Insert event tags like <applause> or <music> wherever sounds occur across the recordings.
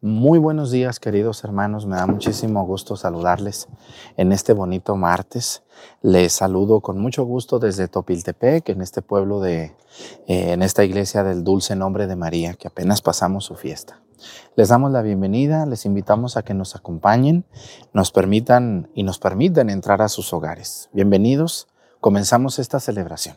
Muy buenos días, queridos hermanos. Me da muchísimo gusto saludarles en este bonito martes. Les saludo con mucho gusto desde Topiltepec, en este pueblo de, eh, en esta iglesia del Dulce Nombre de María, que apenas pasamos su fiesta. Les damos la bienvenida, les invitamos a que nos acompañen, nos permitan y nos permitan entrar a sus hogares. Bienvenidos, comenzamos esta celebración.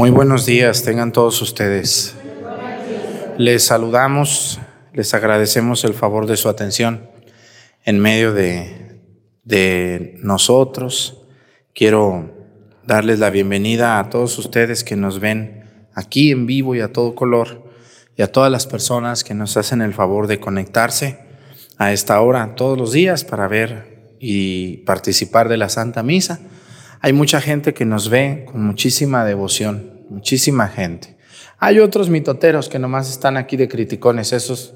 Muy buenos días, tengan todos ustedes. Les saludamos, les agradecemos el favor de su atención en medio de, de nosotros. Quiero darles la bienvenida a todos ustedes que nos ven aquí en vivo y a todo color y a todas las personas que nos hacen el favor de conectarse a esta hora todos los días para ver y participar de la Santa Misa. Hay mucha gente que nos ve con muchísima devoción, muchísima gente. Hay otros mitoteros que nomás están aquí de criticones, esos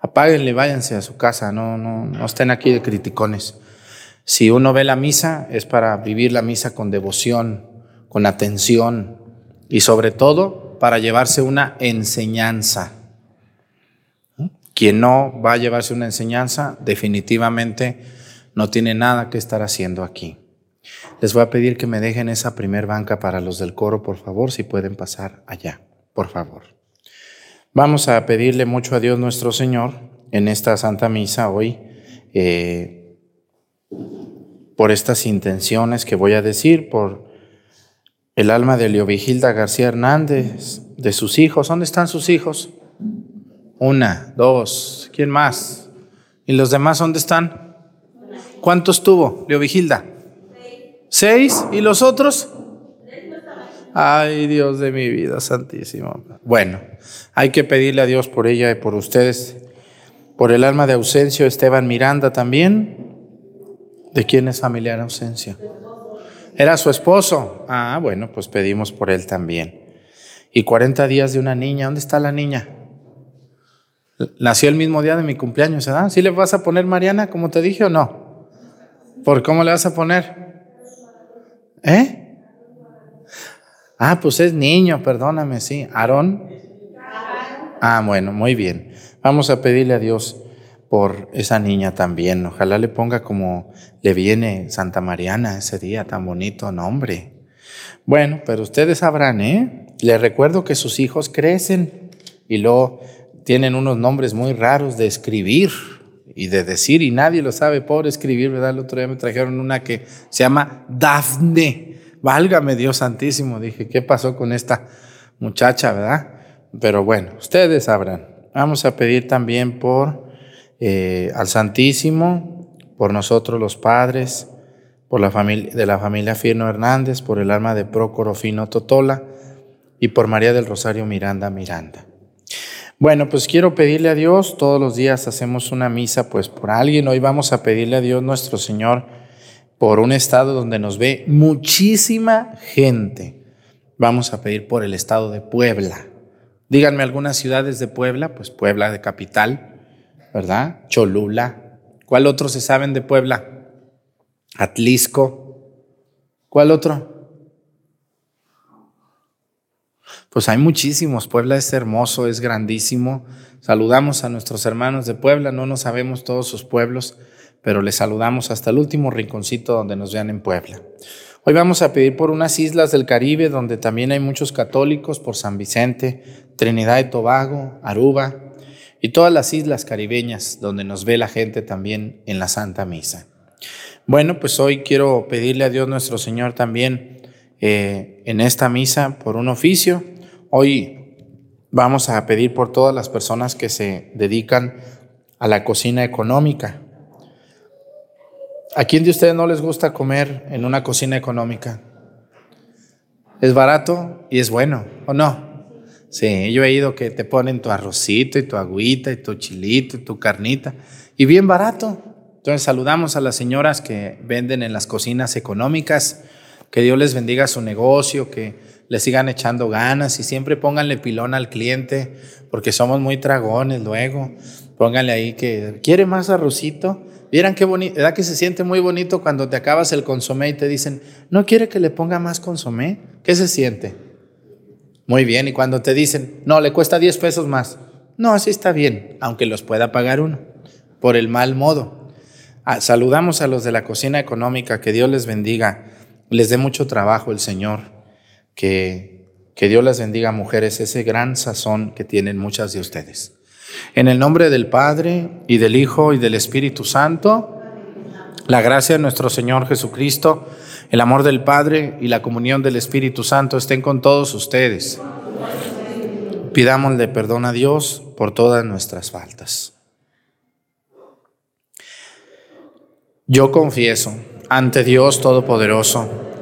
apáguenle, váyanse a su casa, no, no, no estén aquí de criticones. Si uno ve la misa es para vivir la misa con devoción, con atención y sobre todo para llevarse una enseñanza. Quien no va a llevarse una enseñanza definitivamente no tiene nada que estar haciendo aquí. Les voy a pedir que me dejen esa primer banca para los del coro, por favor, si pueden pasar allá, por favor. Vamos a pedirle mucho a Dios nuestro Señor en esta Santa Misa hoy eh, por estas intenciones que voy a decir, por el alma de Leovigilda García Hernández, de sus hijos. ¿Dónde están sus hijos? Una, dos, ¿quién más? ¿Y los demás dónde están? ¿Cuántos tuvo Leovigilda? ¿Seis? ¿Y los otros? Ay, Dios de mi vida santísimo. Bueno, hay que pedirle a Dios por ella y por ustedes, por el alma de Ausencio Esteban Miranda también. ¿De quién es familiar Ausencio? Era su esposo. Ah, bueno, pues pedimos por él también. Y 40 días de una niña. ¿Dónde está la niña? Nació el mismo día de mi cumpleaños, ¿verdad? ¿Sí le vas a poner Mariana, como te dije, o no? ¿Por cómo le vas a poner? ¿Eh? Ah, pues es niño, perdóname, sí. ¿Aarón? Ah, bueno, muy bien. Vamos a pedirle a Dios por esa niña también. Ojalá le ponga como le viene Santa Mariana ese día tan bonito nombre. Bueno, pero ustedes sabrán, ¿eh? Les recuerdo que sus hijos crecen y luego tienen unos nombres muy raros de escribir y de decir, y nadie lo sabe por escribir, ¿verdad? El otro día me trajeron una que se llama Dafne. Válgame Dios Santísimo, dije, ¿qué pasó con esta muchacha, verdad? Pero bueno, ustedes sabrán. Vamos a pedir también por eh, al Santísimo, por nosotros los padres, por la familia de la familia Firno Hernández, por el alma de Prócoro Fino Totola y por María del Rosario Miranda Miranda. Bueno, pues quiero pedirle a Dios, todos los días hacemos una misa pues por alguien, hoy vamos a pedirle a Dios nuestro Señor por un estado donde nos ve muchísima gente. Vamos a pedir por el estado de Puebla. Díganme algunas ciudades de Puebla, pues Puebla de capital, ¿verdad? Cholula, ¿Cuál otro se saben de Puebla? Atlisco. ¿Cuál otro? Pues hay muchísimos. Puebla es hermoso, es grandísimo. Saludamos a nuestros hermanos de Puebla. No nos sabemos todos sus pueblos, pero les saludamos hasta el último rinconcito donde nos vean en Puebla. Hoy vamos a pedir por unas islas del Caribe donde también hay muchos católicos, por San Vicente, Trinidad y Tobago, Aruba, y todas las islas caribeñas donde nos ve la gente también en la Santa Misa. Bueno, pues hoy quiero pedirle a Dios nuestro Señor también eh, en esta misa por un oficio. Hoy vamos a pedir por todas las personas que se dedican a la cocina económica. ¿A quién de ustedes no les gusta comer en una cocina económica? Es barato y es bueno, ¿o no? Sí, yo he ido que te ponen tu arrocito y tu agüita y tu chilito y tu carnita y bien barato. Entonces saludamos a las señoras que venden en las cocinas económicas, que Dios les bendiga su negocio, que le sigan echando ganas y siempre pónganle pilón al cliente, porque somos muy dragones luego. Pónganle ahí que quiere más arrocito. Vieran qué bonito, ¿verdad que se siente muy bonito cuando te acabas el consomé y te dicen, ¿no quiere que le ponga más consomé? ¿Qué se siente? Muy bien, y cuando te dicen, no, le cuesta 10 pesos más. No, así está bien, aunque los pueda pagar uno, por el mal modo. Ah, saludamos a los de la cocina económica, que Dios les bendiga, les dé mucho trabajo el Señor, que, que Dios les bendiga, mujeres, ese gran sazón que tienen muchas de ustedes. En el nombre del Padre y del Hijo y del Espíritu Santo, la gracia de nuestro Señor Jesucristo, el amor del Padre y la comunión del Espíritu Santo estén con todos ustedes. Pidámosle perdón a Dios por todas nuestras faltas. Yo confieso ante Dios Todopoderoso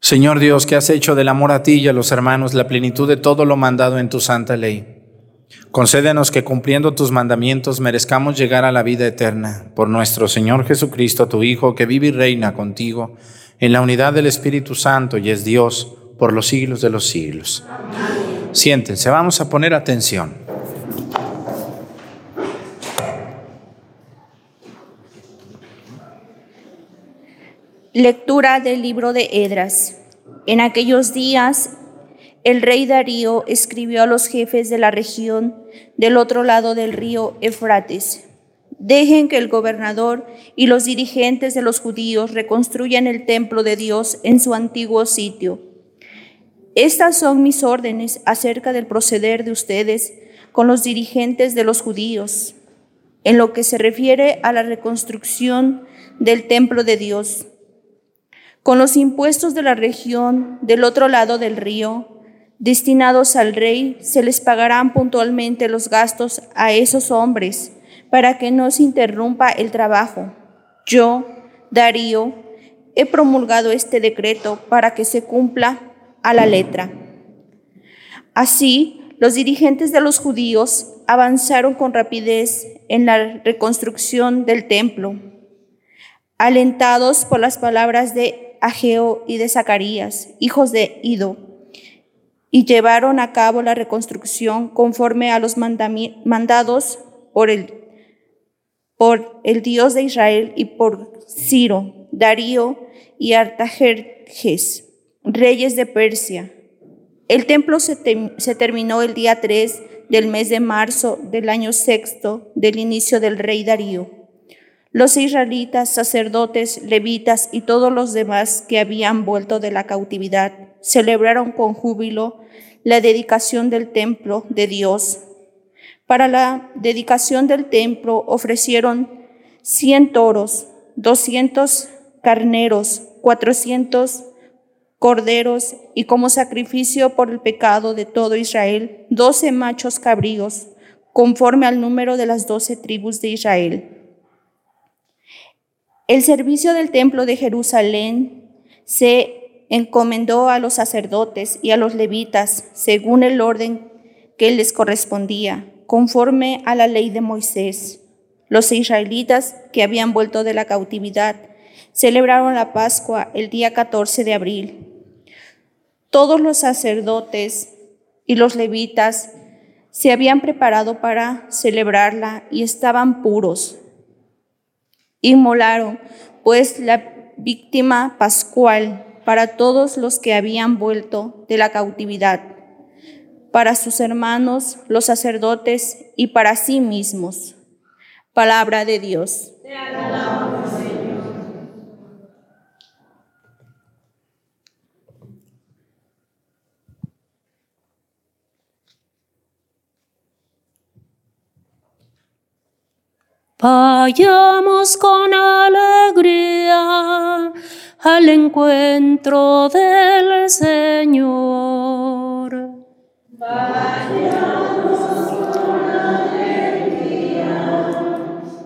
Señor Dios, que has hecho del amor a ti y a los hermanos la plenitud de todo lo mandado en tu santa ley. Concédenos que cumpliendo tus mandamientos merezcamos llegar a la vida eterna por nuestro Señor Jesucristo, tu Hijo, que vive y reina contigo en la unidad del Espíritu Santo y es Dios por los siglos de los siglos. Siéntense, vamos a poner atención. Lectura del libro de Edras. En aquellos días, el rey Darío escribió a los jefes de la región del otro lado del río Efrates. Dejen que el gobernador y los dirigentes de los judíos reconstruyan el templo de Dios en su antiguo sitio. Estas son mis órdenes acerca del proceder de ustedes con los dirigentes de los judíos. En lo que se refiere a la reconstrucción del templo de Dios. Con los impuestos de la región del otro lado del río, destinados al rey, se les pagarán puntualmente los gastos a esos hombres para que no se interrumpa el trabajo. Yo, Darío, he promulgado este decreto para que se cumpla a la letra. Así, los dirigentes de los judíos avanzaron con rapidez en la reconstrucción del templo, alentados por las palabras de Ageo y de Zacarías, hijos de Ido, y llevaron a cabo la reconstrucción conforme a los mandados por el, por el Dios de Israel y por Ciro, Darío y Artajerjes, reyes de Persia. El templo se, se terminó el día 3 del mes de marzo del año sexto del inicio del rey Darío. Los israelitas, sacerdotes, levitas y todos los demás que habían vuelto de la cautividad celebraron con júbilo la dedicación del templo de Dios. Para la dedicación del templo ofrecieron cien toros, doscientos carneros, cuatrocientos corderos y como sacrificio por el pecado de todo Israel, doce machos cabríos, conforme al número de las doce tribus de Israel. El servicio del templo de Jerusalén se encomendó a los sacerdotes y a los levitas según el orden que les correspondía, conforme a la ley de Moisés. Los israelitas que habían vuelto de la cautividad celebraron la Pascua el día 14 de abril. Todos los sacerdotes y los levitas se habían preparado para celebrarla y estaban puros. Inmolaron, pues, la víctima pascual para todos los que habían vuelto de la cautividad, para sus hermanos, los sacerdotes, y para sí mismos. Palabra de Dios. Vayamos con alegría al encuentro del Señor. Vayamos con alegría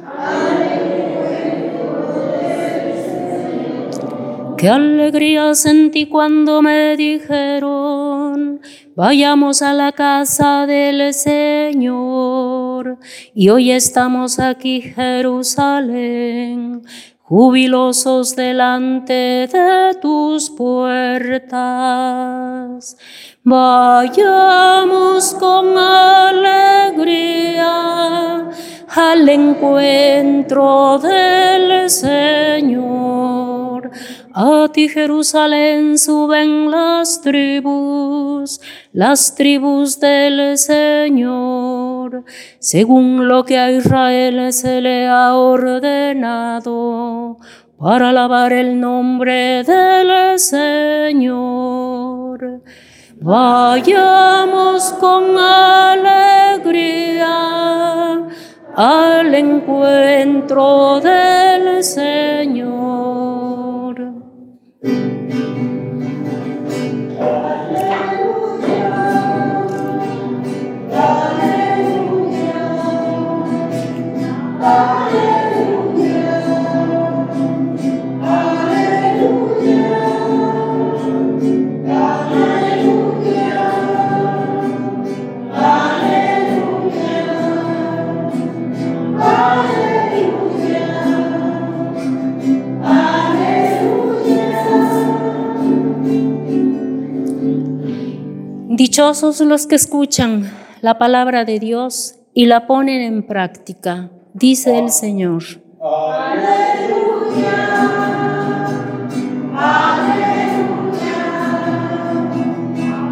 al encuentro del Señor. Qué alegría sentí cuando me dijeron Vayamos a la casa del Señor. Y hoy estamos aquí, Jerusalén, jubilosos delante de tus puertas. Vayamos con alegría al encuentro del Señor. A ti Jerusalén suben las tribus, las tribus del Señor, según lo que a Israel se le ha ordenado, para alabar el nombre del Señor. Vayamos con alegría al encuentro del Señor. Dichosos los que escuchan la palabra de Dios y la ponen en práctica, dice el Señor. Aleluya. Aleluya.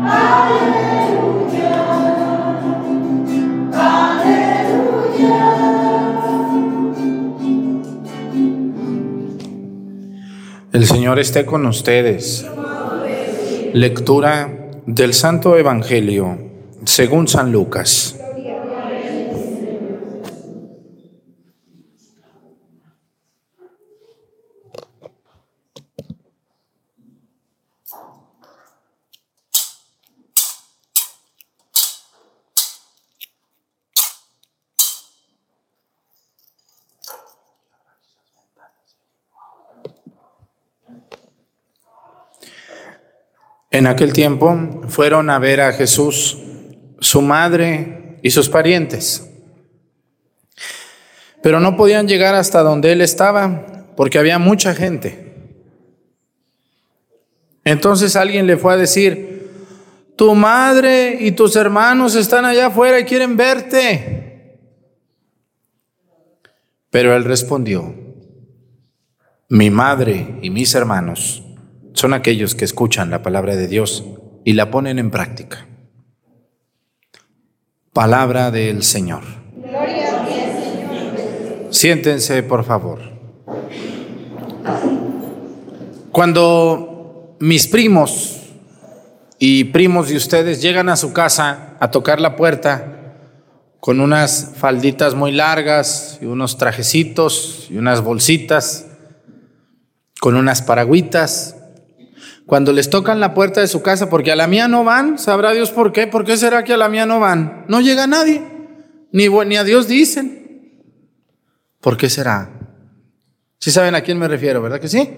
Aleluya. Aleluya. El Señor esté con ustedes. Lectura del Santo Evangelio según San Lucas. En aquel tiempo fueron a ver a Jesús su madre y sus parientes, pero no podían llegar hasta donde él estaba porque había mucha gente. Entonces alguien le fue a decir, tu madre y tus hermanos están allá afuera y quieren verte. Pero él respondió, mi madre y mis hermanos son aquellos que escuchan la palabra de Dios y la ponen en práctica. Palabra del Señor. Siéntense, por favor. Cuando mis primos y primos de ustedes llegan a su casa a tocar la puerta con unas falditas muy largas y unos trajecitos y unas bolsitas, con unas paragüitas, cuando les tocan la puerta de su casa, porque a la mía no van, sabrá Dios por qué, ¿por qué será que a la mía no van? No llega nadie, ni, a Dios dicen. ¿Por qué será? Sí saben a quién me refiero, ¿verdad que sí?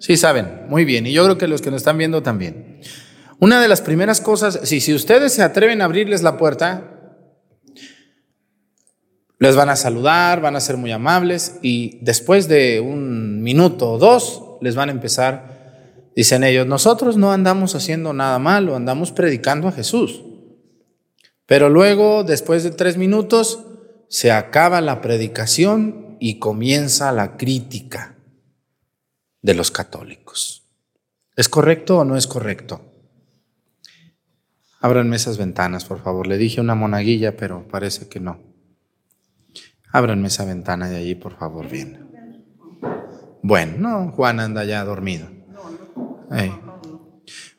Sí saben, muy bien, y yo creo que los que nos están viendo también. Una de las primeras cosas, si, si ustedes se atreven a abrirles la puerta, les van a saludar, van a ser muy amables y después de un minuto o dos les van a empezar Dicen ellos, nosotros no andamos haciendo nada malo, andamos predicando a Jesús. Pero luego, después de tres minutos, se acaba la predicación y comienza la crítica de los católicos. ¿Es correcto o no es correcto? Ábranme esas ventanas, por favor. Le dije una monaguilla, pero parece que no. Ábranme esa ventana de allí, por favor, bien. Bueno, no, Juan anda ya dormido.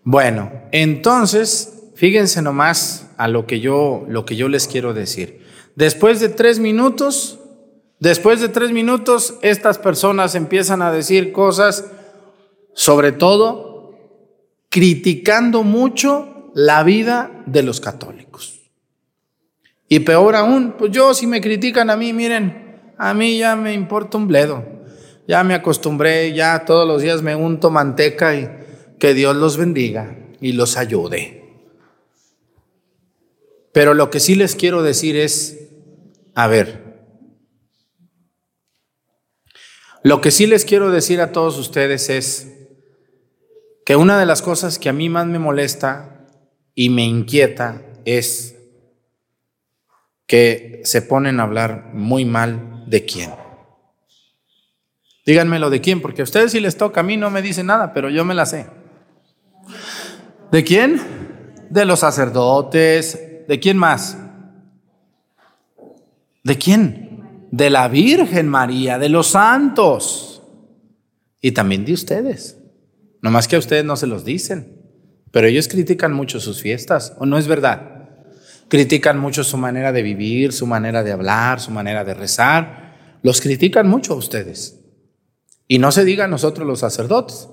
Bueno, entonces, fíjense nomás a lo que yo, lo que yo les quiero decir. Después de tres minutos, después de tres minutos, estas personas empiezan a decir cosas, sobre todo, criticando mucho la vida de los católicos. Y peor aún, pues yo si me critican a mí, miren, a mí ya me importa un bledo. Ya me acostumbré, ya todos los días me unto manteca y que Dios los bendiga y los ayude. Pero lo que sí les quiero decir es, a ver, lo que sí les quiero decir a todos ustedes es que una de las cosas que a mí más me molesta y me inquieta es que se ponen a hablar muy mal de quién. Díganmelo de quién, porque a ustedes si les toca, a mí no me dicen nada, pero yo me la sé. ¿De quién? De los sacerdotes. ¿De quién más? ¿De quién? De la Virgen María, de los santos. Y también de ustedes. No más que a ustedes no se los dicen. Pero ellos critican mucho sus fiestas, ¿o no es verdad? Critican mucho su manera de vivir, su manera de hablar, su manera de rezar. Los critican mucho a ustedes. Y no se diga a nosotros los sacerdotes.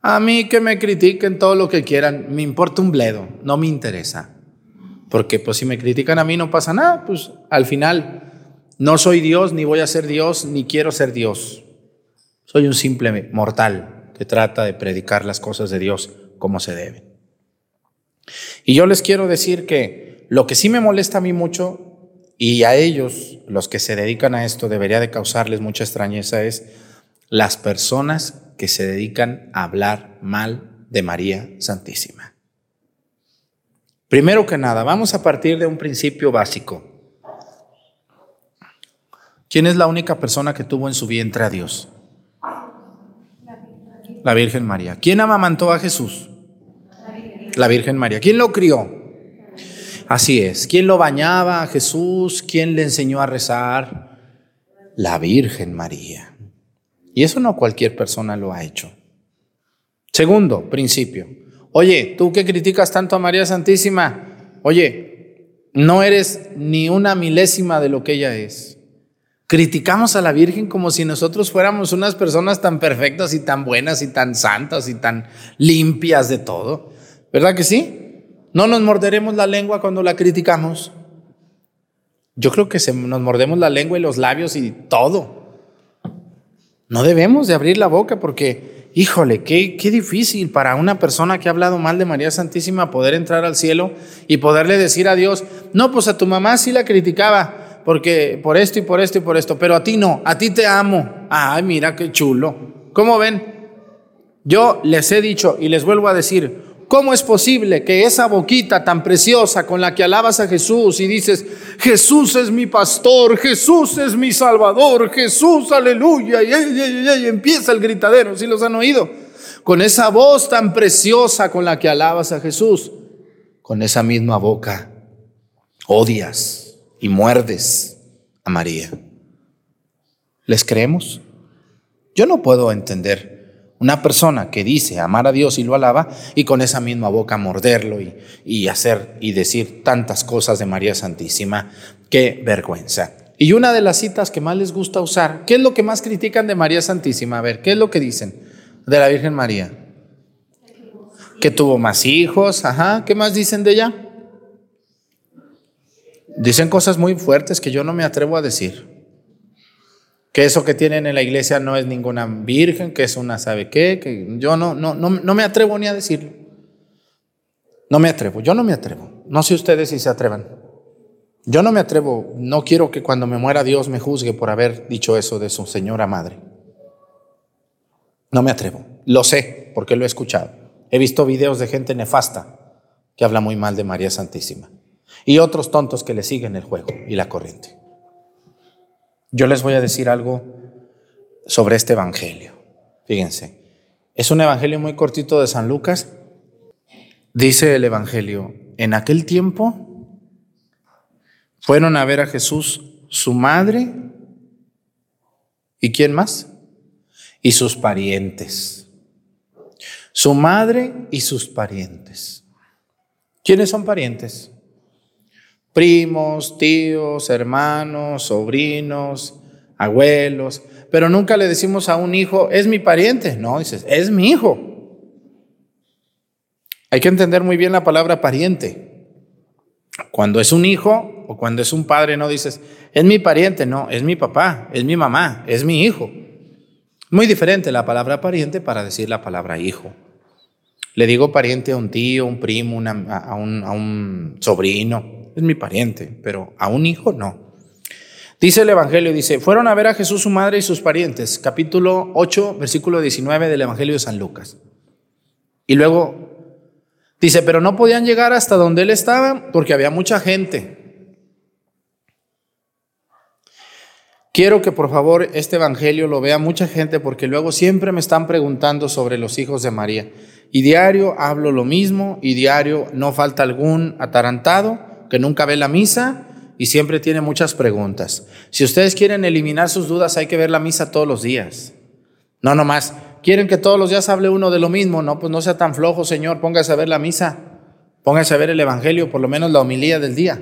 A mí que me critiquen todo lo que quieran, me importa un bledo, no me interesa. Porque pues si me critican a mí no pasa nada, pues al final no soy Dios, ni voy a ser Dios, ni quiero ser Dios. Soy un simple mortal que trata de predicar las cosas de Dios como se deben. Y yo les quiero decir que lo que sí me molesta a mí mucho y a ellos, los que se dedican a esto, debería de causarles mucha extrañeza es las personas que se dedican a hablar mal de María Santísima. Primero que nada, vamos a partir de un principio básico. ¿Quién es la única persona que tuvo en su vientre a Dios? La Virgen María. ¿Quién amamantó a Jesús? La Virgen María. ¿Quién lo crió? Así es. ¿Quién lo bañaba a Jesús? ¿Quién le enseñó a rezar? La Virgen María. Y eso no cualquier persona lo ha hecho. Segundo principio. Oye, tú que criticas tanto a María Santísima, oye, no eres ni una milésima de lo que ella es. Criticamos a la Virgen como si nosotros fuéramos unas personas tan perfectas y tan buenas y tan santas y tan limpias de todo. ¿Verdad que sí? No nos morderemos la lengua cuando la criticamos. Yo creo que se, nos mordemos la lengua y los labios y todo. No debemos de abrir la boca porque híjole, qué, qué difícil para una persona que ha hablado mal de María Santísima poder entrar al cielo y poderle decir a Dios, no, pues a tu mamá sí la criticaba, porque por esto y por esto y por esto, pero a ti no, a ti te amo. Ay, mira qué chulo. ¿Cómo ven? Yo les he dicho y les vuelvo a decir, ¿Cómo es posible que esa boquita tan preciosa con la que alabas a Jesús y dices, Jesús es mi pastor, Jesús es mi salvador, Jesús, aleluya, y, empieza el gritadero, si los han oído? Con esa voz tan preciosa con la que alabas a Jesús, con esa misma boca odias y muerdes a María. ¿Les creemos? Yo no puedo entender una persona que dice amar a Dios y lo alaba y con esa misma boca morderlo y, y, hacer y decir tantas cosas de María Santísima. Qué vergüenza. Y una de las citas que más les gusta usar, ¿qué es lo que más critican de María Santísima? A ver, ¿qué es lo que dicen de la Virgen María? Que tuvo más hijos, ajá, ¿qué más dicen de ella? Dicen cosas muy fuertes que yo no me atrevo a decir que eso que tienen en la iglesia no es ninguna virgen, que es una sabe qué, que yo no, no, no, no me atrevo ni a decirlo. No me atrevo, yo no me atrevo. No sé ustedes si se atrevan. Yo no me atrevo, no quiero que cuando me muera Dios me juzgue por haber dicho eso de su señora madre. No me atrevo, lo sé porque lo he escuchado. He visto videos de gente nefasta que habla muy mal de María Santísima y otros tontos que le siguen el juego y la corriente. Yo les voy a decir algo sobre este Evangelio. Fíjense, es un Evangelio muy cortito de San Lucas. Dice el Evangelio, en aquel tiempo fueron a ver a Jesús su madre y quién más? Y sus parientes. Su madre y sus parientes. ¿Quiénes son parientes? Primos, tíos, hermanos, sobrinos, abuelos, pero nunca le decimos a un hijo, es mi pariente, no, dices, es mi hijo. Hay que entender muy bien la palabra pariente. Cuando es un hijo o cuando es un padre, no dices, es mi pariente, no, es mi papá, es mi mamá, es mi hijo. Muy diferente la palabra pariente para decir la palabra hijo. Le digo pariente a un tío, un primo, a, un, a un sobrino, es mi pariente, pero a un hijo no. Dice el Evangelio, dice, fueron a ver a Jesús su madre y sus parientes, capítulo 8, versículo 19 del Evangelio de San Lucas. Y luego dice, pero no podían llegar hasta donde él estaba porque había mucha gente. Quiero que por favor este Evangelio lo vea mucha gente porque luego siempre me están preguntando sobre los hijos de María. Y diario hablo lo mismo y diario no falta algún atarantado que nunca ve la misa y siempre tiene muchas preguntas. Si ustedes quieren eliminar sus dudas, hay que ver la misa todos los días. No nomás, quieren que todos los días hable uno de lo mismo. No, pues no sea tan flojo, Señor, póngase a ver la misa, póngase a ver el Evangelio, por lo menos la homilía del día.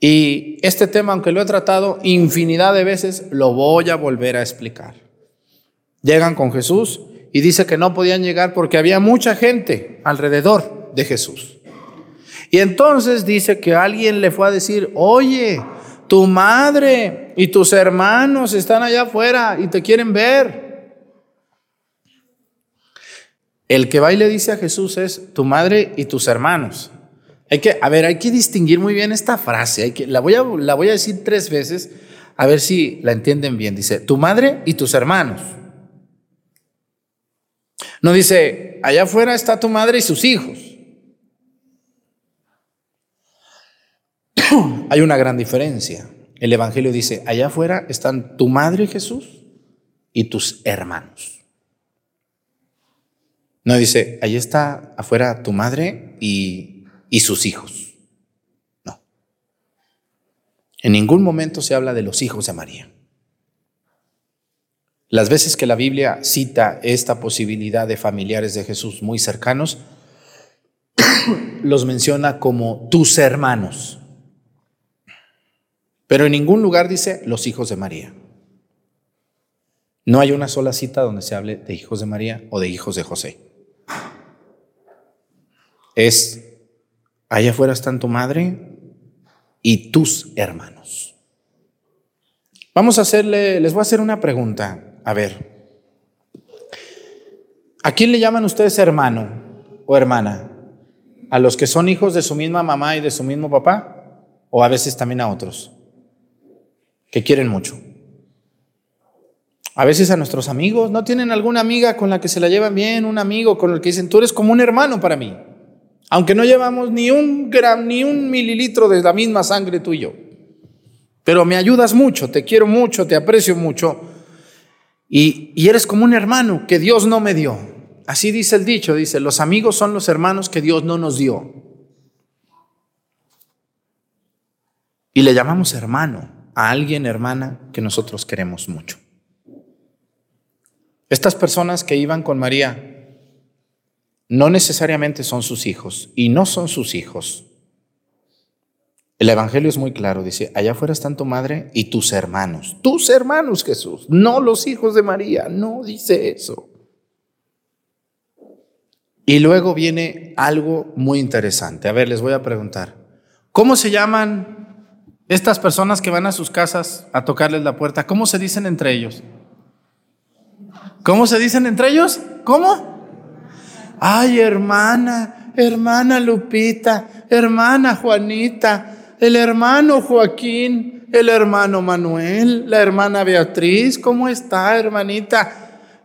Y este tema, aunque lo he tratado infinidad de veces, lo voy a volver a explicar. Llegan con Jesús y dice que no podían llegar porque había mucha gente alrededor de Jesús. Y entonces dice que alguien le fue a decir, oye, tu madre y tus hermanos están allá afuera y te quieren ver. El que va y le dice a Jesús es tu madre y tus hermanos. Hay que, a ver, hay que distinguir muy bien esta frase. Hay que, la, voy a, la voy a decir tres veces a ver si la entienden bien. Dice, tu madre y tus hermanos. No dice, allá afuera está tu madre y sus hijos. <clears throat> hay una gran diferencia. El Evangelio dice, allá afuera están tu madre Jesús y tus hermanos. No dice, allí está afuera tu madre y, y sus hijos. No. En ningún momento se habla de los hijos de María. Las veces que la Biblia cita esta posibilidad de familiares de Jesús muy cercanos, <clears throat> los menciona como tus hermanos. Pero en ningún lugar dice los hijos de María. No hay una sola cita donde se hable de hijos de María o de hijos de José. Es, allá afuera están tu madre y tus hermanos. Vamos a hacerle, les voy a hacer una pregunta. A ver, ¿A quién le llaman ustedes hermano o hermana? ¿A los que son hijos de su misma mamá y de su mismo papá? ¿O a veces también a otros que quieren mucho? A veces a nuestros amigos, ¿no tienen alguna amiga con la que se la llevan bien? Un amigo con el que dicen, tú eres como un hermano para mí. Aunque no llevamos ni un gram, ni un mililitro de la misma sangre tú y yo. Pero me ayudas mucho, te quiero mucho, te aprecio mucho. Y, y eres como un hermano que Dios no me dio. Así dice el dicho, dice, los amigos son los hermanos que Dios no nos dio. Y le llamamos hermano a alguien, hermana, que nosotros queremos mucho. Estas personas que iban con María no necesariamente son sus hijos y no son sus hijos. El Evangelio es muy claro, dice, allá afuera están tu madre y tus hermanos, tus hermanos Jesús, no los hijos de María, no dice eso. Y luego viene algo muy interesante. A ver, les voy a preguntar, ¿cómo se llaman estas personas que van a sus casas a tocarles la puerta? ¿Cómo se dicen entre ellos? ¿Cómo se dicen entre ellos? ¿Cómo? Ay, hermana, hermana Lupita, hermana Juanita, el hermano Joaquín, el hermano Manuel, la hermana Beatriz, ¿cómo está, hermanita?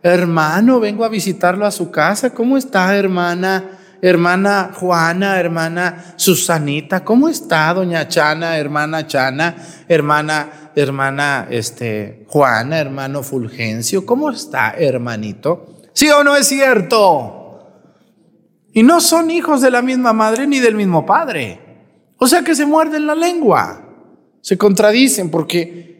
Hermano, vengo a visitarlo a su casa, ¿cómo está, hermana? Hermana Juana, hermana Susanita, ¿cómo está, doña Chana, hermana Chana, hermana, hermana, este, Juana, hermano Fulgencio, ¿cómo está, hermanito? ¿Sí o no es cierto? Y no son hijos de la misma madre ni del mismo padre. O sea que se muerden la lengua, se contradicen porque,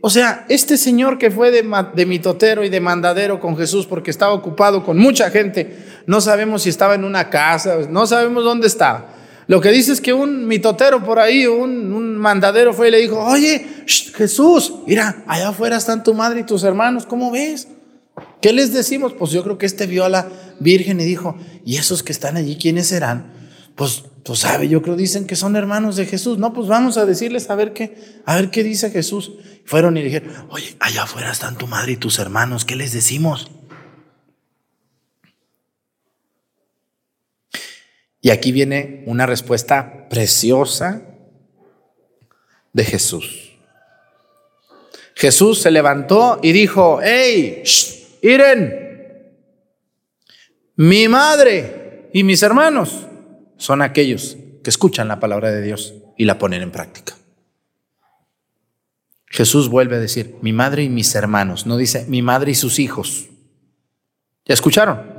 o sea, este señor que fue de, mitotero y de mandadero con Jesús porque estaba ocupado con mucha gente, no sabemos si estaba en una casa, no sabemos dónde estaba. Lo que dice es que un mitotero por ahí, un mandadero fue y le dijo, oye, Jesús, mira, allá afuera están tu madre y tus hermanos, ¿cómo ves? ¿Qué les decimos? Pues yo creo que este vio a la Virgen y dijo, ¿y esos que están allí quiénes serán? Pues tú sabes, yo creo dicen que son hermanos de Jesús. No, pues vamos a decirles a ver qué, a ver qué dice Jesús. Fueron y dijeron, oye, allá afuera están tu madre y tus hermanos, ¿qué les decimos? Y aquí viene una respuesta preciosa de Jesús. Jesús se levantó y dijo, hey, Miren, mi madre y mis hermanos son aquellos que escuchan la palabra de Dios y la ponen en práctica. Jesús vuelve a decir, mi madre y mis hermanos, no dice mi madre y sus hijos. ¿Ya escucharon?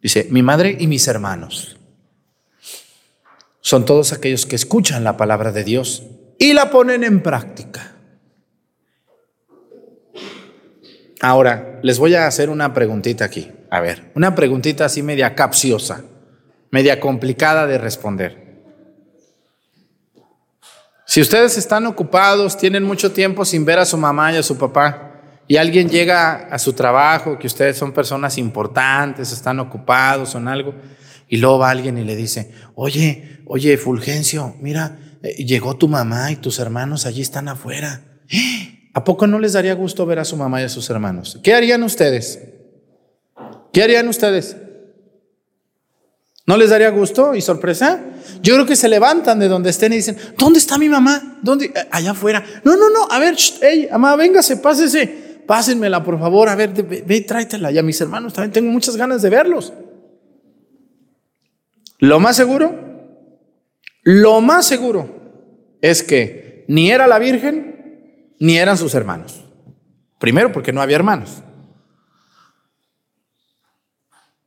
Dice, mi madre y mis hermanos. Son todos aquellos que escuchan la palabra de Dios y la ponen en práctica. Ahora, les voy a hacer una preguntita aquí. A ver, una preguntita así media capciosa, media complicada de responder. Si ustedes están ocupados, tienen mucho tiempo sin ver a su mamá y a su papá, y alguien llega a su trabajo, que ustedes son personas importantes, están ocupados, son algo, y luego va alguien y le dice, oye, oye, Fulgencio, mira, eh, llegó tu mamá y tus hermanos allí están afuera. ¿A poco no les daría gusto ver a su mamá y a sus hermanos? ¿Qué harían ustedes? ¿Qué harían ustedes? ¿No les daría gusto y sorpresa? Yo creo que se levantan de donde estén y dicen, ¿dónde está mi mamá? ¿Dónde? Eh, allá afuera. No, no, no, a ver, hey, mamá, véngase, pásese, pásenmela, por favor, a ver, ve, ve tráetela. Y a mis hermanos también tengo muchas ganas de verlos. Lo más seguro, lo más seguro es que ni era la Virgen, ni eran sus hermanos. Primero porque no había hermanos.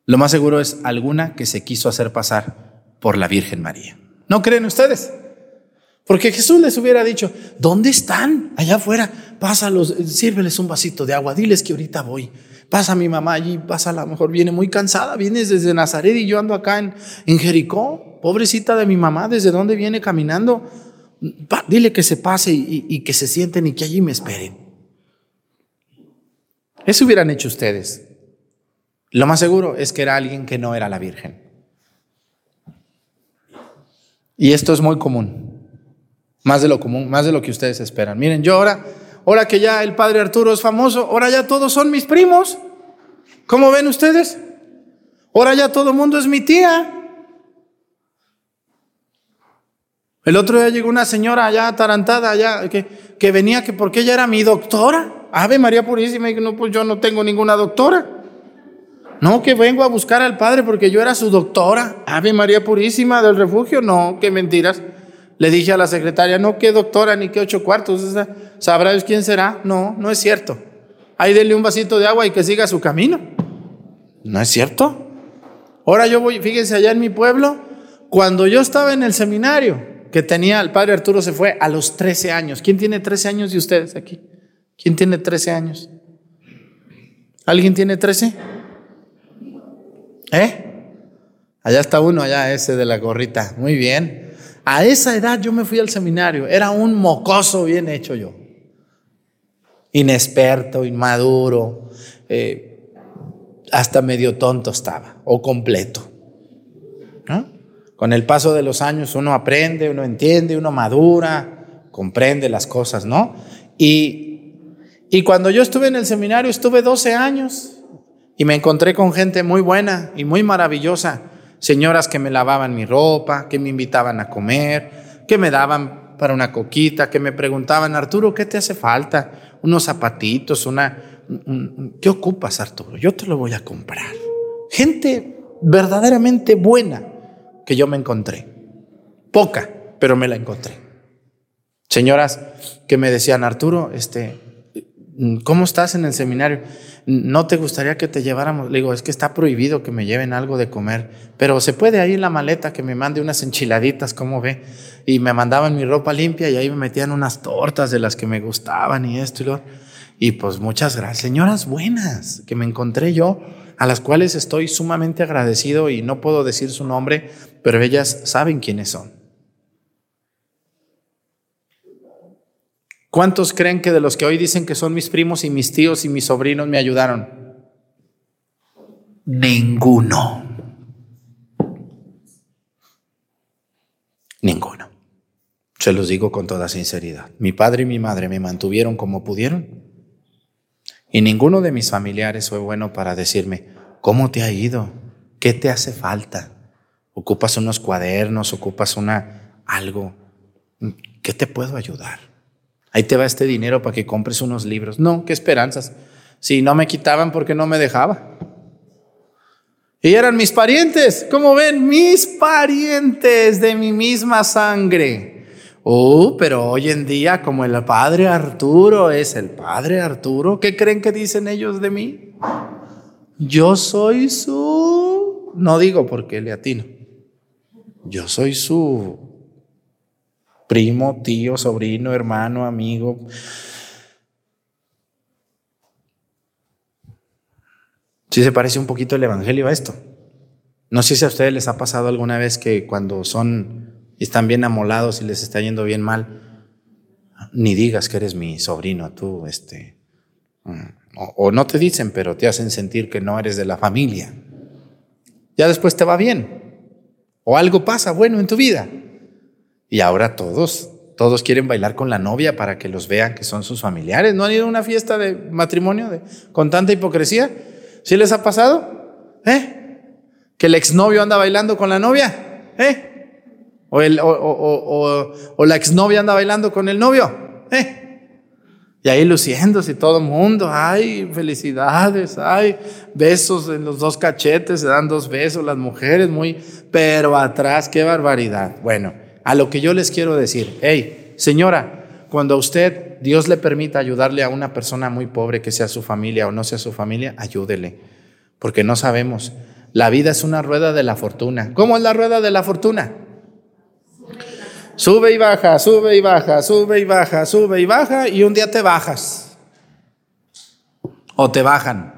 Lo más seguro es alguna que se quiso hacer pasar por la Virgen María. ¿No creen ustedes? Porque Jesús les hubiera dicho, ¿dónde están? Allá afuera, pásalos, sírveles un vasito de agua, diles que ahorita voy. Pasa mi mamá allí, pasa a lo mejor viene muy cansada, viene desde Nazaret y yo ando acá en, en Jericó. Pobrecita de mi mamá, ¿desde dónde viene caminando? dile que se pase y, que se sienten y que allí me esperen. Eso hubieran hecho ustedes. Lo más seguro es que era alguien que no era la Virgen. Y esto es muy común, más de lo común, más de lo que ustedes esperan. Miren, yo ahora, ahora que ya el padre Arturo es famoso, ahora ya todos son mis primos. ¿Cómo ven ustedes? Ahora ya todo el mundo es mi tía. El otro día llegó una señora allá atarantada, allá, que, que venía que porque ella era mi doctora. Ave María Purísima, y no, pues yo no tengo ninguna doctora. No, que vengo a buscar al Padre porque yo era su doctora. Ave María Purísima del refugio. No, qué mentiras. Le dije a la secretaria, no, qué doctora, ni qué ocho cuartos. ¿Sabrá Dios quién será? No, no es cierto. Ahí denle un vasito de agua y que siga su camino. No es cierto. Ahora yo voy, fíjense, allá en mi pueblo, cuando yo estaba en el seminario, que tenía, el padre Arturo se fue a los 13 años. ¿Quién tiene 13 años de ustedes aquí? ¿Quién tiene 13 años? ¿Alguien tiene 13? ¿Eh? Allá está uno, allá ese de la gorrita. Muy bien. A esa edad yo me fui al seminario. Era un mocoso bien hecho yo. Inexperto, inmaduro. Eh, hasta medio tonto estaba, o completo. Con el paso de los años uno aprende, uno entiende, uno madura, comprende las cosas, ¿no? Y, y cuando yo estuve en el seminario, estuve 12 años y me encontré con gente muy buena y muy maravillosa. Señoras que me lavaban mi ropa, que me invitaban a comer, que me daban para una coquita, que me preguntaban, Arturo, ¿qué te hace falta? Unos zapatitos, una... ¿Qué ocupas, Arturo? Yo te lo voy a comprar. Gente verdaderamente buena que yo me encontré. Poca, pero me la encontré. Señoras que me decían, Arturo, este, ¿cómo estás en el seminario? ¿no te gustaría que te lleváramos? Le digo, es que está prohibido que me lleven algo de comer, pero se puede ahí la maleta que me mande unas enchiladitas, ¿cómo ve? Y me mandaban mi ropa limpia y ahí me metían unas tortas de las que me gustaban y esto y lo. Y pues muchas gracias. Señoras buenas que me encontré yo, a las cuales estoy sumamente agradecido y no puedo decir su nombre, pero ellas saben quiénes son. ¿Cuántos creen que de los que hoy dicen que son mis primos y mis tíos y mis sobrinos me ayudaron? Ninguno. Ninguno. Se los digo con toda sinceridad. Mi padre y mi madre me mantuvieron como pudieron. Y ninguno de mis familiares fue bueno para decirme, ¿cómo te ha ido? ¿Qué te hace falta? ¿Ocupas unos cuadernos? ¿Ocupas una algo? ¿Qué te puedo ayudar? Ahí te va este dinero para que compres unos libros. No, qué esperanzas. Si no me quitaban porque no me dejaba. Y eran mis parientes, ¿cómo ven? Mis parientes de mi misma sangre. Oh, pero hoy en día, como el padre Arturo es el padre Arturo, ¿qué creen que dicen ellos de mí? Yo soy su... No digo porque le atino. Yo soy su primo, tío, sobrino, hermano, amigo. Sí se parece un poquito el Evangelio a esto. No sé si a ustedes les ha pasado alguna vez que cuando son están bien amolados y les está yendo bien mal, ni digas que eres mi sobrino, tú, este, mm, o no te dicen, pero te hacen sentir que no eres de la familia. Ya después te va bien, o algo pasa bueno en tu vida. Y ahora todos, todos quieren bailar con la novia para que los vean que son sus familiares. ¿No han ido a una fiesta de matrimonio con tanta hipocresía? ¿Sí les ha pasado? ¿Eh? ¿Que el exnovio anda bailando con la novia? ¿Eh? ¿O, el, o, o la exnovia anda bailando con el novio? ¿Eh? Y ahí luciéndose todo el mundo, ay, felicidades, ay, besos en los dos cachetes, se dan dos besos las mujeres, muy, pero atrás, qué barbaridad. Bueno, a lo que yo les quiero decir, hey, señora, cuando a usted Dios le permita ayudarle a una persona muy pobre, que sea su familia o no sea su familia, ayúdele, porque no sabemos. La vida es una rueda de la fortuna. ¿Cómo es la rueda de la fortuna? Sube y baja, sube y baja, sube y baja, sube y baja, y un día te bajas. O te bajan.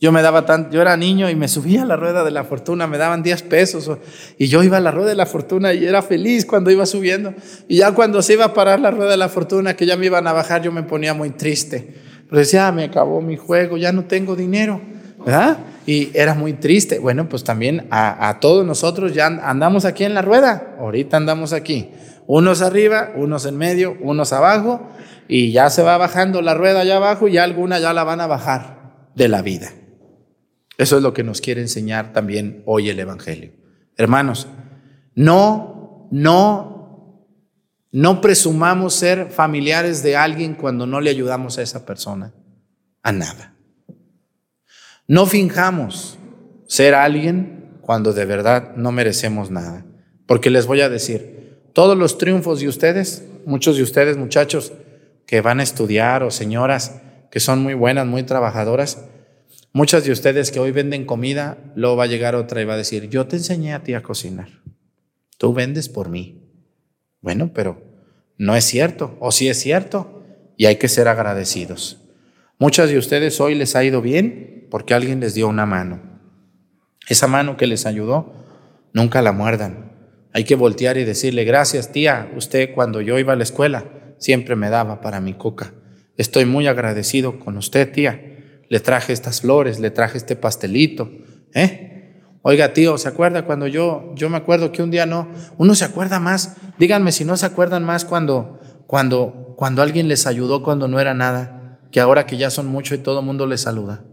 Yo me daba tanto, yo era niño y me subía a la rueda de la fortuna, me daban 10 pesos y yo iba a la rueda de la fortuna y era feliz cuando iba subiendo. Y ya cuando se iba a parar la rueda de la fortuna, que ya me iban a bajar, yo me ponía muy triste. Pero decía, ah, me acabó mi juego, ya no tengo dinero, ¿verdad? Y era muy triste. Bueno, pues también a, a todos nosotros ya andamos aquí en la rueda, ahorita andamos aquí. Unos arriba, unos en medio, unos abajo, y ya se va bajando la rueda allá abajo y ya alguna ya la van a bajar de la vida. Eso es lo que nos quiere enseñar también hoy el Evangelio. Hermanos, no, no, no presumamos ser familiares de alguien cuando no le ayudamos a esa persona a nada. No finjamos ser alguien cuando de verdad no merecemos nada. Porque les voy a decir, todos los triunfos de ustedes, muchos de ustedes muchachos que van a estudiar o señoras que son muy buenas, muy trabajadoras, Muchas de ustedes que hoy venden comida, luego va a llegar otra y va a decir, yo te enseñé a ti a cocinar. Tú vendes por mí. Bueno, pero no es cierto, o sí es cierto, y hay que ser agradecidos. Muchas de ustedes hoy les ha ido bien porque alguien les dio una mano. Esa mano que les ayudó, nunca la muerdan. Hay que voltear y decirle, gracias tía, usted cuando yo iba a la escuela siempre me daba para mi coca. Estoy muy agradecido con usted, tía le traje estas flores, le traje este pastelito, ¿eh? Oiga, tío, ¿se acuerda cuando yo, yo me acuerdo que un día no, uno se acuerda más, díganme si no se acuerdan más cuando, cuando, cuando alguien les ayudó cuando no era nada, que ahora que ya son mucho y todo el mundo les saluda.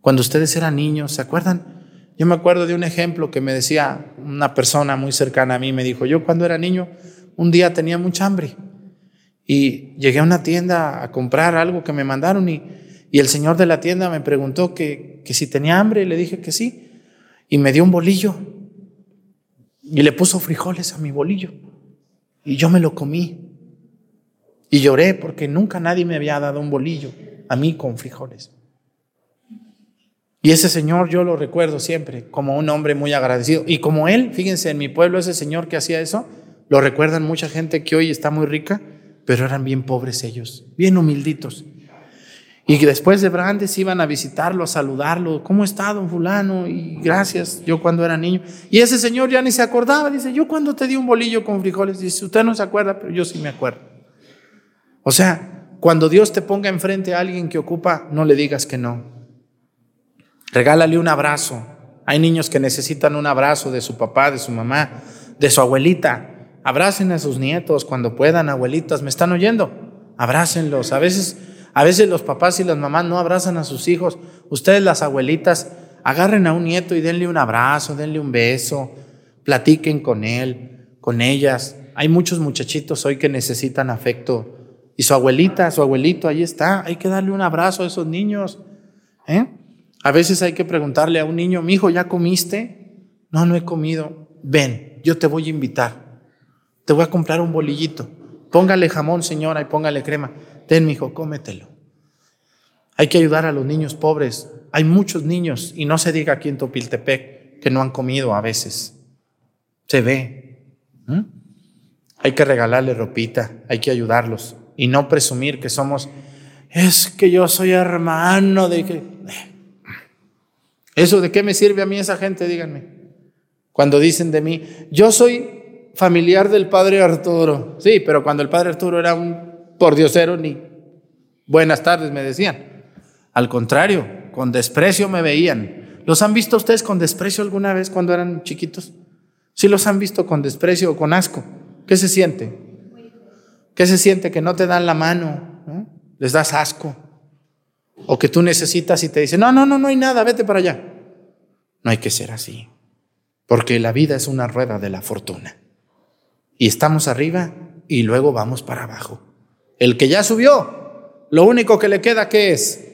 Cuando ustedes eran niños, ¿se acuerdan? Yo me acuerdo de un ejemplo que me decía una persona muy cercana a mí, me dijo, yo cuando era niño, un día tenía mucha hambre y llegué a una tienda a comprar algo que me mandaron y y el señor de la tienda me preguntó que, que si tenía hambre y le dije que sí. Y me dio un bolillo. Y le puso frijoles a mi bolillo. Y yo me lo comí. Y lloré porque nunca nadie me había dado un bolillo a mí con frijoles. Y ese señor yo lo recuerdo siempre como un hombre muy agradecido. Y como él, fíjense, en mi pueblo ese señor que hacía eso, lo recuerdan mucha gente que hoy está muy rica, pero eran bien pobres ellos, bien humilditos. Y después de grandes iban a visitarlo, a saludarlo. ¿Cómo está, don fulano? Y gracias, yo cuando era niño. Y ese señor ya ni se acordaba. Dice, yo cuando te di un bolillo con frijoles. Dice, usted no se acuerda, pero yo sí me acuerdo. O sea, cuando Dios te ponga enfrente a alguien que ocupa, no le digas que no. Regálale un abrazo. Hay niños que necesitan un abrazo de su papá, de su mamá, de su abuelita. Abracen a sus nietos cuando puedan, abuelitas. ¿Me están oyendo? Abrácenlos. A veces a veces los papás y las mamás no abrazan a sus hijos. Ustedes, las abuelitas, agarren a un nieto y denle un abrazo, denle un beso, platiquen con él, con ellas. Hay muchos muchachitos hoy que necesitan afecto. Y su abuelita, su abuelito, ahí está. Hay que darle un abrazo a esos niños. ¿eh? A veces hay que preguntarle a un niño, mi hijo, ¿ya comiste? No, no he comido. Ven, yo te voy a invitar. Te voy a comprar un bolillito. Póngale jamón, señora, y póngale crema. Ten, hijo, cómetelo. Hay que ayudar a los niños pobres. Hay muchos niños, y no se diga aquí en Topiltepec, que no han comido a veces. Se ve. Hay que regalarle ropita, hay que ayudarlos y no presumir que somos, es que yo soy hermano de que... ¿Eso de qué me sirve a mí esa gente? Díganme. Cuando dicen de mí, yo soy familiar del padre Arturo. Sí, pero cuando el padre Arturo era un por diosero ni buenas tardes me decían. Al contrario, con desprecio me veían. ¿Los han visto ustedes con desprecio alguna vez cuando eran chiquitos? ¿Sí los han visto con desprecio o con asco? ¿Qué se siente? ¿Qué se siente? Que no te dan la mano, les das asco. O que tú necesitas y te dicen, no, no, no, no hay nada, vete para allá. No hay que ser así, porque la vida es una rueda de la fortuna. Y estamos arriba y luego vamos para abajo. El que ya subió, lo único que le queda que es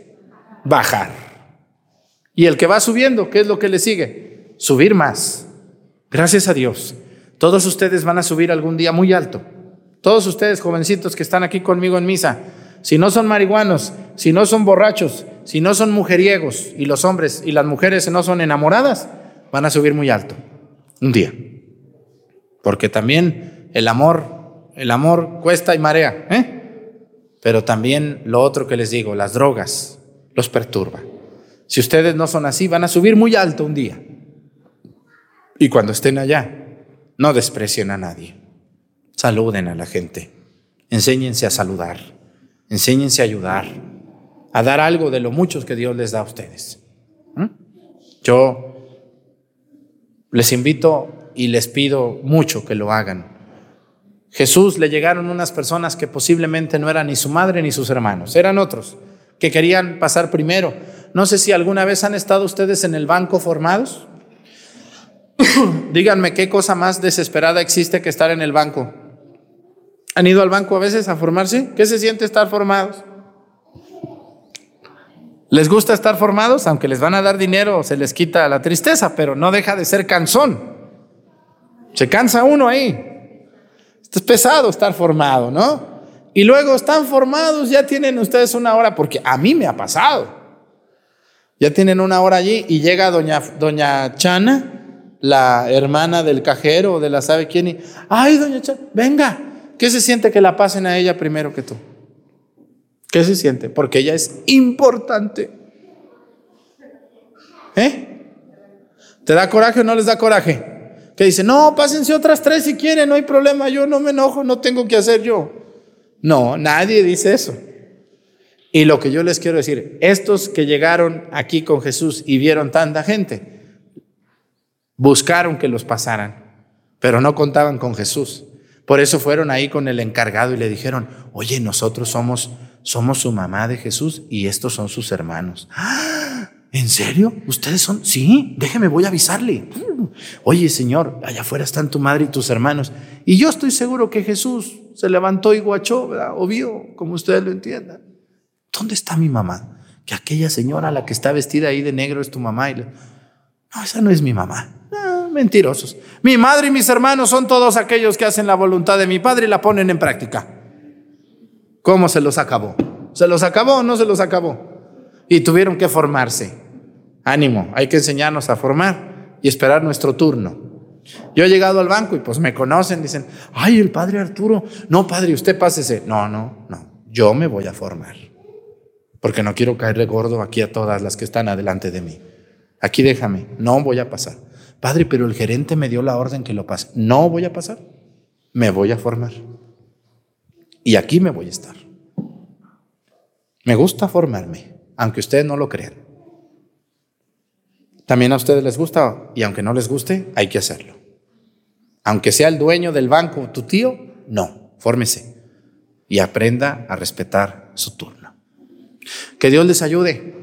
bajar. Y el que va subiendo, ¿qué es lo que le sigue? Subir más. Gracias a Dios. Todos ustedes van a subir algún día muy alto. Todos ustedes, jovencitos que están aquí conmigo en misa, si no son marihuanos, si no son borrachos, si no son mujeriegos y los hombres y las mujeres no son enamoradas, van a subir muy alto un día. Porque también el amor, el amor cuesta y marea, ¿eh? Pero también lo otro que les digo, las drogas los perturban. Si ustedes no son así, van a subir muy alto un día. Y cuando estén allá, no desprecien a nadie. Saluden a la gente. Enséñense a saludar. Enséñense a ayudar. A dar algo de lo muchos que Dios les da a ustedes. ¿Mm? Yo les invito y les pido mucho que lo hagan Jesús le llegaron unas personas que posiblemente no eran ni su madre ni sus hermanos, eran otros que querían pasar primero. No sé si alguna vez han estado ustedes en el banco formados. <coughs> Díganme qué cosa más desesperada existe que estar en el banco. ¿Han ido al banco a veces a formarse? ¿Qué se siente estar formados? ¿Les gusta estar formados? Aunque les van a dar dinero, se les quita la tristeza, pero no deja de ser cansón. Se cansa uno ahí. Es pesado estar formado, ¿no? Y luego están formados, ya tienen ustedes una hora, porque a mí me ha pasado. Ya tienen una hora allí y llega doña, doña Chana, la hermana del cajero o de la sabe quién, y, ay, doña Chana, venga, ¿qué se siente que la pasen a ella primero que tú? ¿Qué se siente? Porque ella es importante. ¿Eh? ¿Te da coraje o no les da coraje? Que dice, no, pásense otras tres si quieren, no hay problema, yo no me enojo, no tengo que hacer yo. No, nadie dice eso. Y lo que yo les quiero decir, estos que llegaron aquí con Jesús y vieron tanta gente, buscaron que los pasaran, pero no contaban con Jesús. Por eso fueron ahí con el encargado y le dijeron, oye, nosotros somos somos su mamá de Jesús y estos son sus hermanos. ¡Ah! ¿En serio? ¿Ustedes son? Sí, déjeme, voy a avisarle. Oye, Señor, allá afuera están tu madre y tus hermanos. Y yo estoy seguro que Jesús se levantó y guachó, ¿verdad? O vio, como ustedes lo entiendan. ¿Dónde está mi mamá? Que aquella señora, la que está vestida ahí de negro, es tu mamá. Y No, esa no es mi mamá. mentirosos. Mi madre y mis hermanos son todos aquellos que hacen la voluntad de mi Padre y la ponen en práctica. ¿Cómo se los acabó? ¿Se los acabó o no se los acabó? Y tuvieron que formarse. Ánimo, hay que enseñarnos a formar y esperar nuestro turno. Yo he llegado al banco y pues me conocen, dicen, ay, el padre Arturo, no, padre, usted pásese. No, no, no, yo me voy a formar. Porque no quiero caerle gordo aquí a todas las que están adelante de mí. Aquí déjame, no voy a pasar. Padre, pero el gerente me dio la orden que lo pase. No voy a pasar, me voy a formar. Y aquí me voy a estar. Me gusta formarme, aunque ustedes no lo crean. También a ustedes les gusta y aunque no les guste, hay que hacerlo. Aunque sea el dueño del banco tu tío, no, fórmese y aprenda a respetar su turno. Que Dios les ayude.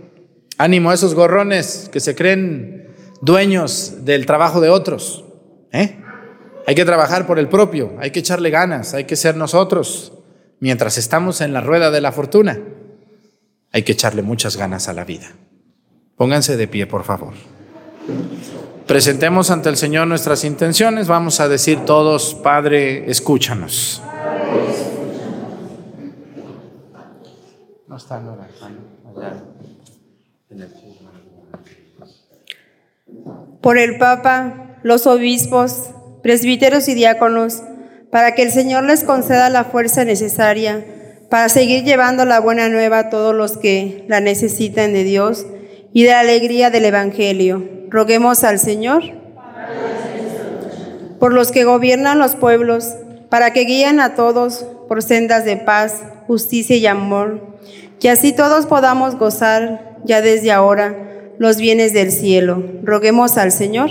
Ánimo a esos gorrones que se creen dueños del trabajo de otros. ¿eh? Hay que trabajar por el propio, hay que echarle ganas, hay que ser nosotros mientras estamos en la rueda de la fortuna, hay que echarle muchas ganas a la vida. Pónganse de pie, por favor. Presentemos ante el Señor nuestras intenciones. Vamos a decir todos, Padre, escúchanos. No Por el Papa, los obispos, presbíteros y diáconos, para que el Señor les conceda la fuerza necesaria para seguir llevando la buena nueva a todos los que la necesitan de Dios y de la alegría del Evangelio. Roguemos al Señor por los que gobiernan los pueblos, para que guíen a todos por sendas de paz, justicia y amor, que así todos podamos gozar ya desde ahora los bienes del cielo. Roguemos al Señor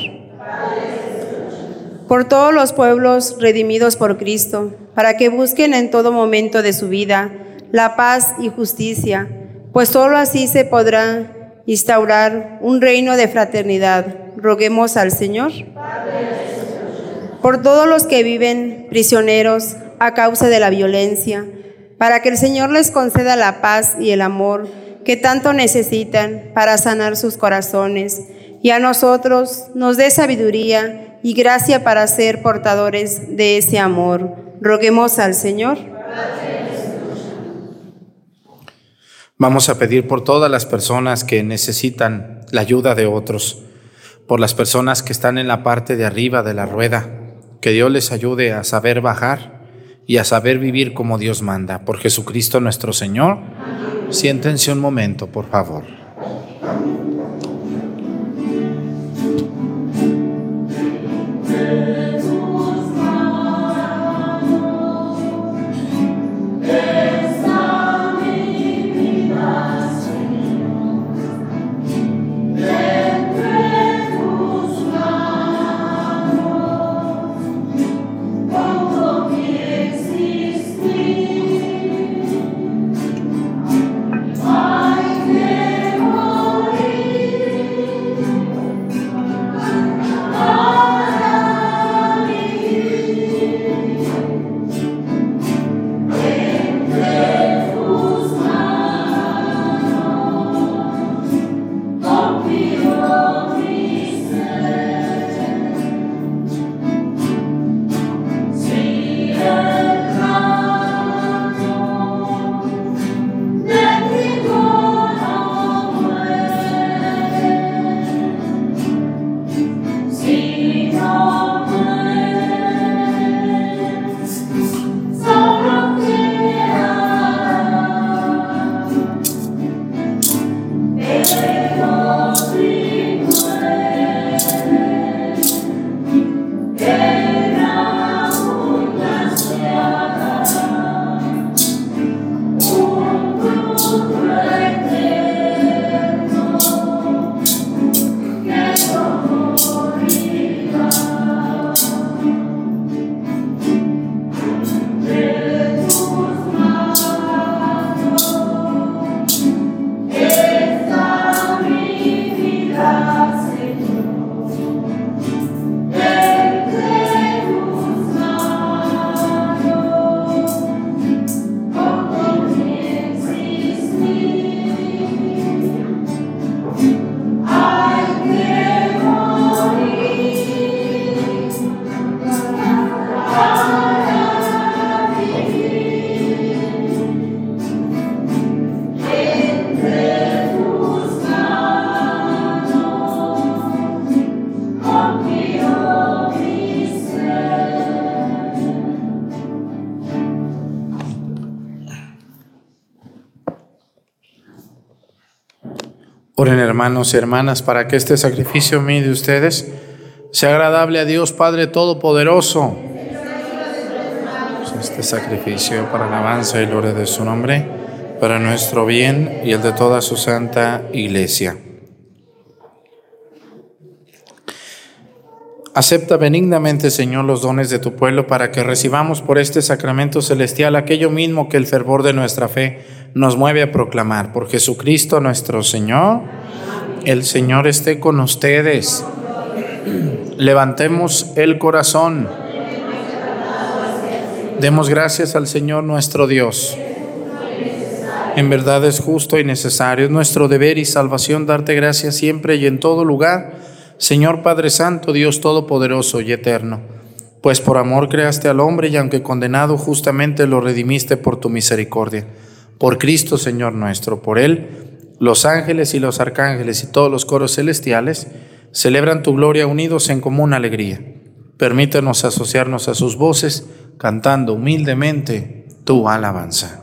por todos los pueblos redimidos por Cristo, para que busquen en todo momento de su vida la paz y justicia, pues sólo así se podrá instaurar un reino de fraternidad. Roguemos al Señor. Por todos los que viven prisioneros a causa de la violencia, para que el Señor les conceda la paz y el amor que tanto necesitan para sanar sus corazones, y a nosotros nos dé sabiduría y gracia para ser portadores de ese amor. Roguemos al Señor. Vamos a pedir por todas las personas que necesitan la ayuda de otros, por las personas que están en la parte de arriba de la rueda, que Dios les ayude a saber bajar y a saber vivir como Dios manda. Por Jesucristo nuestro Señor. Siéntense un momento, por favor. Hermanos y hermanas para que este sacrificio mío de ustedes sea agradable a Dios Padre Todopoderoso. Este sacrificio para alabanza y gloria de su nombre, para nuestro bien y el de toda su santa iglesia. Acepta benignamente, Señor, los dones de tu pueblo para que recibamos por este sacramento celestial aquello mismo que el fervor de nuestra fe nos mueve a proclamar. Por Jesucristo nuestro Señor, el Señor esté con ustedes. Levantemos el corazón. Demos gracias al Señor nuestro Dios. En verdad es justo y necesario, es nuestro deber y salvación darte gracias siempre y en todo lugar Señor Padre Santo, Dios Todopoderoso y Eterno, pues por amor creaste al hombre y aunque condenado justamente lo redimiste por tu misericordia. Por Cristo Señor nuestro, por Él, los ángeles y los arcángeles y todos los coros celestiales celebran tu gloria unidos en común alegría. Permítenos asociarnos a sus voces, cantando humildemente tu alabanza.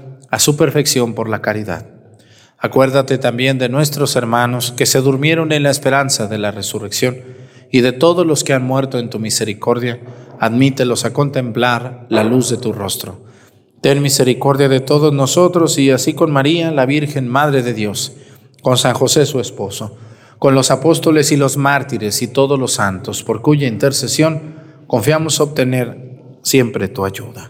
a su perfección por la caridad. Acuérdate también de nuestros hermanos que se durmieron en la esperanza de la resurrección y de todos los que han muerto en tu misericordia, admítelos a contemplar la luz de tu rostro. Ten misericordia de todos nosotros y así con María, la Virgen Madre de Dios, con San José su esposo, con los apóstoles y los mártires y todos los santos, por cuya intercesión confiamos obtener siempre tu ayuda.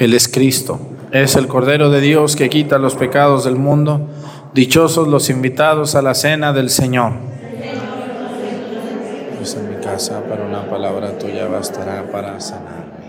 Él es Cristo, es el Cordero de Dios que quita los pecados del mundo. Dichosos los invitados a la cena del Señor. Pues en mi casa para una palabra tuya bastará para sanarme.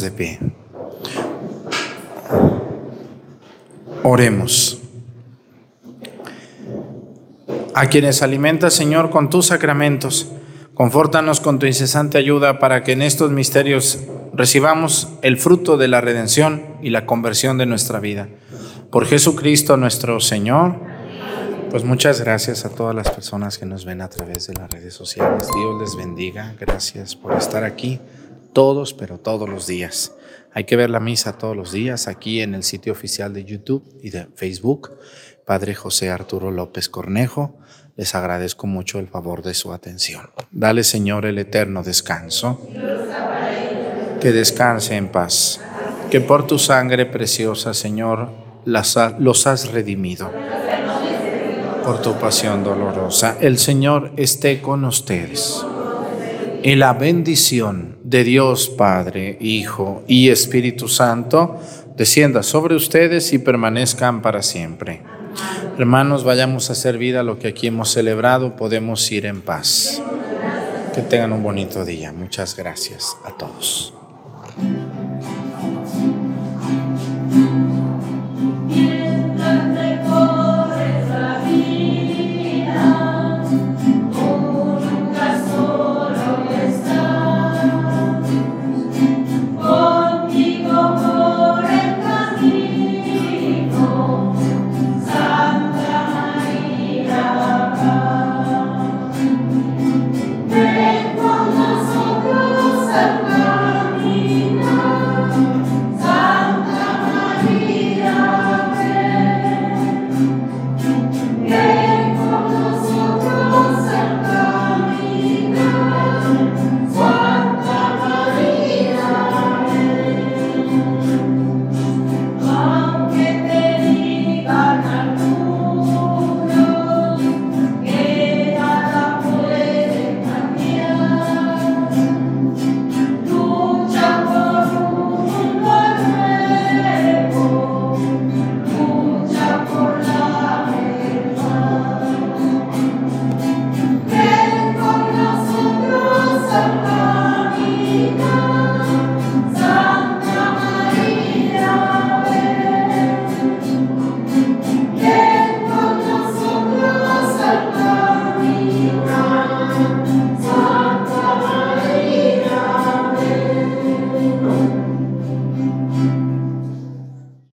De pie. Oremos. a quienes alimentas, Señor, con tus sacramentos. Confórtanos con tu incesante ayuda para que en estos misterios recibamos el fruto de la redención y la conversión de nuestra vida. Por Jesucristo nuestro Señor. Pues muchas gracias a todas las personas que nos ven a través de las redes sociales. Dios les bendiga. Gracias por estar aquí todos, pero todos los días. Hay que ver la misa todos los días aquí en el sitio oficial de YouTube y de Facebook. Padre José Arturo López Cornejo, les agradezco mucho el favor de su atención. Dale, Señor, el eterno descanso. Que descanse en paz. Que por tu sangre preciosa, Señor, los has redimido. Por tu pasión dolorosa. El Señor esté con ustedes y la bendición de Dios Padre, Hijo y Espíritu Santo descienda sobre ustedes y permanezcan para siempre. Hermanos, vayamos a hacer vida lo que aquí hemos celebrado, podemos ir en paz. Que tengan un bonito día. Muchas gracias a todos.